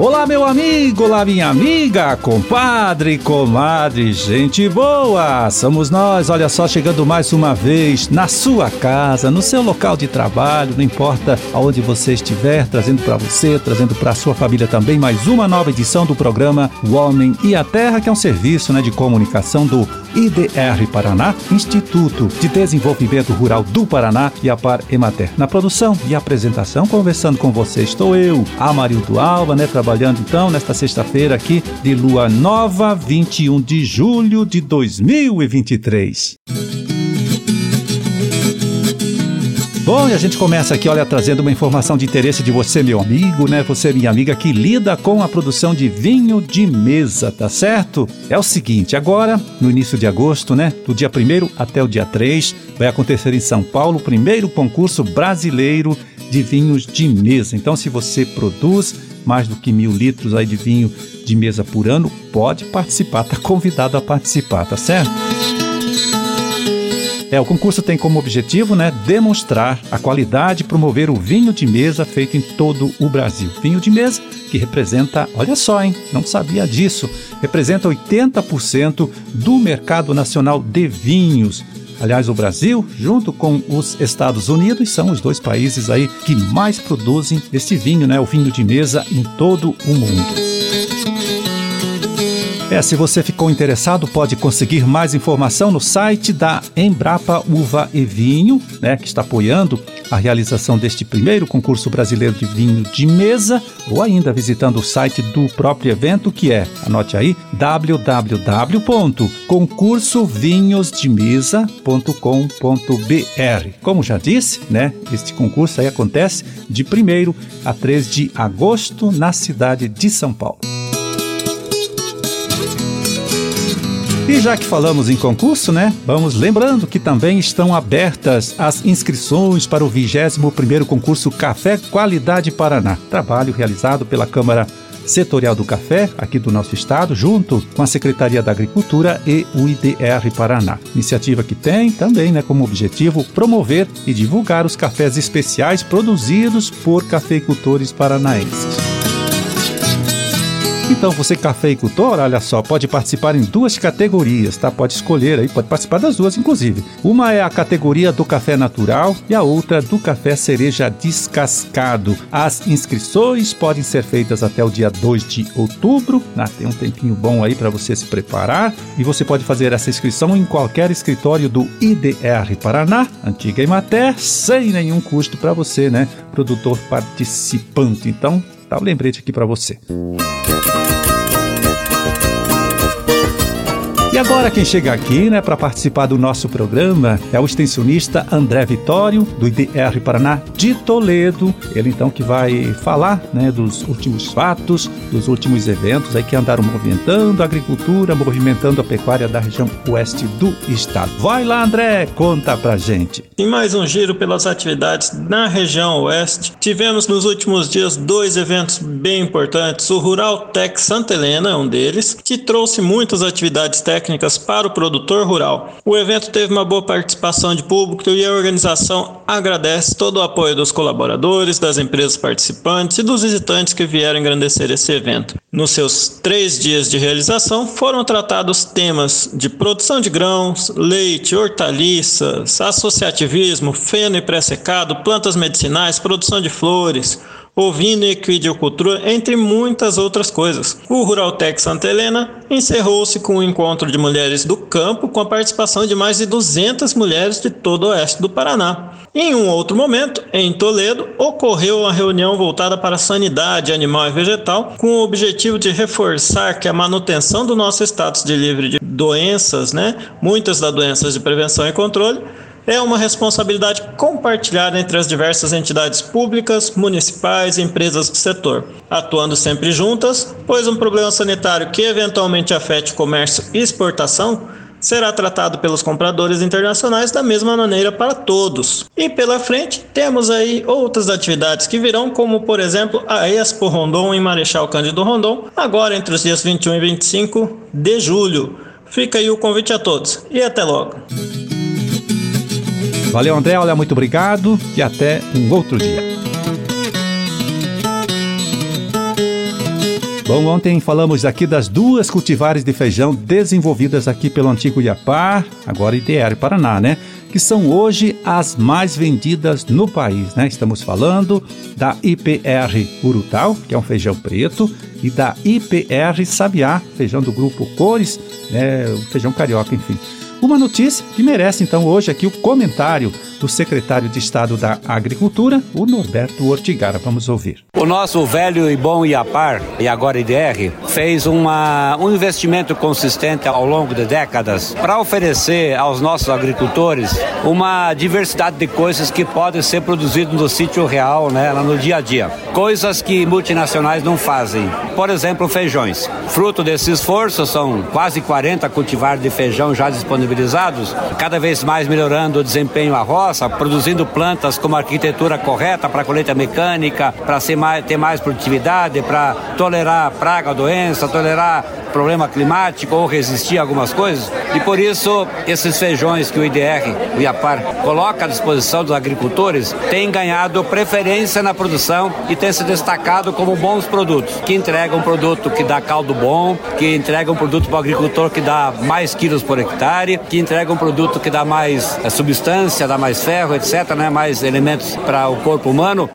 Olá, meu amigo, olá, minha amiga, compadre, comadre, gente boa! Somos nós, olha só, chegando mais uma vez na sua casa, no seu local de trabalho, não importa aonde você estiver, trazendo para você, trazendo para sua família também mais uma nova edição do programa O Homem e a Terra, que é um serviço né, de comunicação do IDR Paraná, Instituto de Desenvolvimento Rural do Paraná e a Par Emater. Na produção e apresentação, conversando com você, estou eu, Amarildo Alba, né, trabalhando então nesta sexta-feira aqui de lua nova, 21 de julho de 2023. Bom, e a gente começa aqui, olha, trazendo uma informação de interesse de você, meu amigo, né? Você, minha amiga, que lida com a produção de vinho de mesa, tá certo? É o seguinte, agora, no início de agosto, né? Do dia 1 até o dia 3, vai acontecer em São Paulo o primeiro concurso brasileiro de vinhos de mesa. Então, se você produz mais do que mil litros aí de vinho de mesa por ano, pode participar, tá convidado a participar, tá certo? É, o concurso tem como objetivo, né, demonstrar a qualidade e promover o vinho de mesa feito em todo o Brasil. Vinho de mesa que representa, olha só, hein, não sabia disso, representa 80% do mercado nacional de vinhos. Aliás, o Brasil, junto com os Estados Unidos, são os dois países aí que mais produzem este vinho, né, o vinho de mesa em todo o mundo. É, se você ficou interessado, pode conseguir mais informação no site da Embrapa Uva e Vinho, né, que está apoiando a realização deste primeiro concurso brasileiro de vinho de mesa, ou ainda visitando o site do próprio evento, que é, anote aí, www.concursovinhosdemesa.com.br. Como já disse, né, este concurso aí acontece de 1 a 3 de agosto na cidade de São Paulo. E já que falamos em concurso, né? Vamos lembrando que também estão abertas as inscrições para o 21º concurso Café Qualidade Paraná, trabalho realizado pela Câmara Setorial do Café, aqui do nosso estado, junto com a Secretaria da Agricultura e o IDR Paraná. Iniciativa que tem também né, como objetivo promover e divulgar os cafés especiais produzidos por cafeicultores paranaenses. Então, você cafeicultor, olha só, pode participar em duas categorias, tá? Pode escolher aí, pode participar das duas, inclusive. Uma é a categoria do café natural e a outra do café cereja descascado. As inscrições podem ser feitas até o dia 2 de outubro, né? tem um tempinho bom aí para você se preparar e você pode fazer essa inscrição em qualquer escritório do IDR Paraná, antiga Imater, sem nenhum custo para você, né? Produtor participante. Então, tá um lembrete aqui para você. E agora quem chega aqui, né, para participar do nosso programa é o extensionista André Vitório, do IDR Paraná de Toledo. Ele então que vai falar, né, dos últimos fatos, dos últimos eventos aí que andaram movimentando a agricultura, movimentando a pecuária da região oeste do estado. Vai lá, André, conta pra gente. Em mais um giro pelas atividades na região oeste, tivemos nos últimos dias dois eventos bem importantes. O Rural Tech Santa Helena é um deles, que trouxe muitas atividades técnicas técnicas para o produtor rural. O evento teve uma boa participação de público e a organização agradece todo o apoio dos colaboradores, das empresas participantes e dos visitantes que vieram engrandecer esse evento. Nos seus três dias de realização, foram tratados temas de produção de grãos, leite, hortaliças, associativismo, feno e pré-secado, plantas medicinais, produção de flores, ovino e equidicultura, entre muitas outras coisas. O Ruraltec Santa Helena encerrou-se com o um encontro de mulheres do campo com a participação de mais de 200 mulheres de todo o oeste do Paraná. Em um outro momento, em Toledo, ocorreu uma reunião voltada para a sanidade animal e vegetal, com o objetivo de reforçar que a manutenção do nosso status de livre de doenças, né, muitas das doenças de prevenção e controle, é uma responsabilidade compartilhada entre as diversas entidades públicas, municipais e empresas do setor, atuando sempre juntas, pois um problema sanitário que eventualmente afete comércio e exportação será tratado pelos compradores internacionais da mesma maneira para todos. E pela frente, temos aí outras atividades que virão, como por exemplo a Expo Rondon em Marechal Cândido Rondon, agora entre os dias 21 e 25 de julho. Fica aí o convite a todos e até logo. Valeu, André. Olha, muito obrigado e até um outro dia. Bom, ontem falamos aqui das duas cultivares de feijão desenvolvidas aqui pelo antigo Iapar, agora IDR Paraná, né? Que são hoje as mais vendidas no país, né? Estamos falando da IPR Urutau, que é um feijão preto, e da IPR Sabiá, feijão do grupo Cores, né? O feijão carioca, enfim. Uma notícia que merece então hoje aqui o comentário do secretário de Estado da Agricultura, o Norberto Ortigara. Vamos ouvir. O nosso velho e bom IAPAR, e agora IDR, fez uma, um investimento consistente ao longo de décadas para oferecer aos nossos agricultores uma diversidade de coisas que podem ser produzidas no sítio real, né, no dia a dia. Coisas que multinacionais não fazem. Por exemplo, feijões. Fruto desse esforço, são quase 40 cultivares de feijão já disponibilizados, cada vez mais melhorando o desempenho à roça produzindo plantas com uma arquitetura correta para colheita mecânica, para ter mais produtividade, para tolerar praga, doença, tolerar problema climático ou resistir a algumas coisas. E por isso, esses feijões que o IDR, o IAPAR, coloca à disposição dos agricultores têm ganhado preferência na produção e têm se destacado como bons produtos, que entregam um produto que dá caldo bom, que entregam um produto para o agricultor que dá mais quilos por hectare, que entrega um produto que dá mais é, substância, dá mais ferro, etc., né? mais elementos para o corpo humano.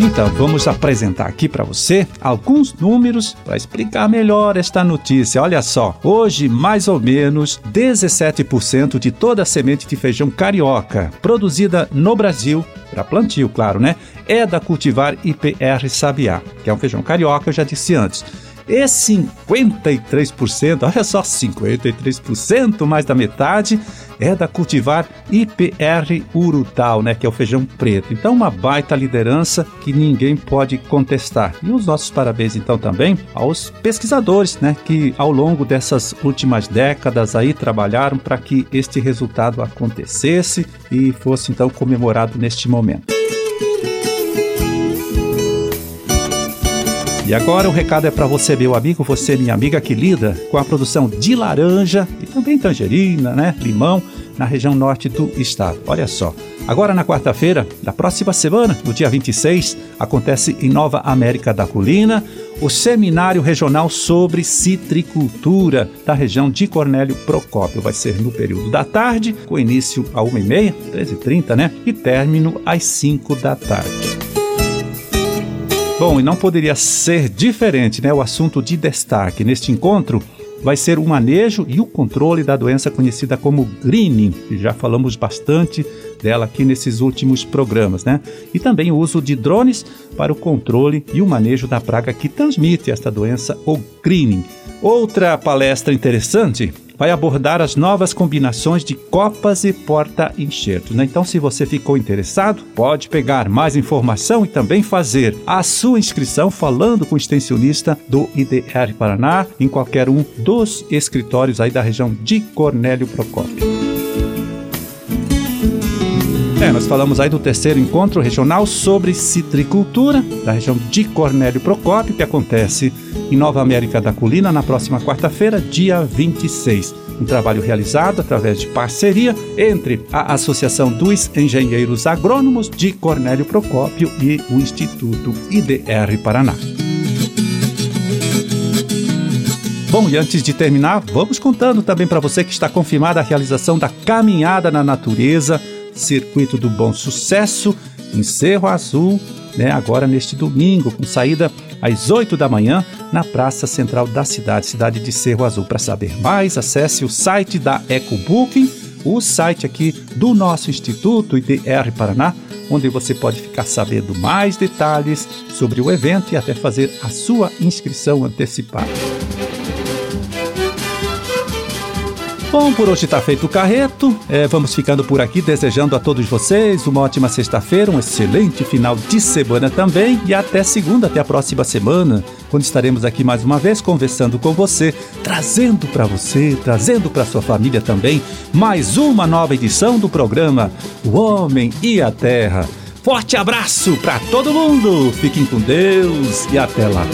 Então, vamos apresentar aqui para você alguns números para explicar melhor esta notícia. Olha só, hoje mais ou menos 17% de toda a semente de feijão carioca produzida no Brasil, para plantio, claro, né? É da cultivar IPR Sabiá, que é um feijão carioca, eu já disse antes. E 53%, olha só, 53%, mais da metade, é da cultivar IPR Urutau, né, que é o feijão preto. Então, uma baita liderança que ninguém pode contestar. E os nossos parabéns, então, também aos pesquisadores, né, que ao longo dessas últimas décadas aí trabalharam para que este resultado acontecesse e fosse, então, comemorado neste momento. E agora o recado é para você, meu amigo, você, minha amiga que lida com a produção de laranja e também tangerina, né, limão, na região norte do estado. Olha só. Agora na quarta-feira da próxima semana, no dia 26, acontece em Nova América da Colina o Seminário Regional sobre Citricultura da região de Cornélio Procópio. Vai ser no período da tarde, com início a 1h30, 13h30, né? E término às 5 da tarde. Bom, e não poderia ser diferente, né? O assunto de destaque neste encontro vai ser o manejo e o controle da doença conhecida como greening, já falamos bastante dela aqui nesses últimos programas, né? E também o uso de drones para o controle e o manejo da praga que transmite esta doença, o greening. Outra palestra interessante vai abordar as novas combinações de copas e porta-enxertos. Né? Então, se você ficou interessado, pode pegar mais informação e também fazer a sua inscrição falando com o extensionista do IDR Paraná em qualquer um dos escritórios aí da região de Cornélio Procópio. É, nós falamos aí do terceiro encontro regional sobre citricultura da região de Cornélio Procópio, que acontece em Nova América da Colina na próxima quarta-feira, dia 26. Um trabalho realizado através de parceria entre a Associação dos Engenheiros Agrônomos de Cornélio Procópio e o Instituto IDR Paraná. Bom, e antes de terminar, vamos contando também para você que está confirmada a realização da Caminhada na Natureza Circuito do Bom Sucesso, em Cerro Azul, né, agora neste domingo, com saída às 8 da manhã na Praça Central da cidade, cidade de Cerro Azul. Para saber mais, acesse o site da EcoBooking, o site aqui do nosso Instituto IDR Paraná, onde você pode ficar sabendo mais detalhes sobre o evento e até fazer a sua inscrição antecipada. Bom, por hoje está feito o carreto. É, vamos ficando por aqui, desejando a todos vocês uma ótima sexta-feira, um excelente final de semana também e até segunda, até a próxima semana, quando estaremos aqui mais uma vez conversando com você, trazendo para você, trazendo para sua família também mais uma nova edição do programa O Homem e a Terra. Forte abraço para todo mundo. Fiquem com Deus e até lá.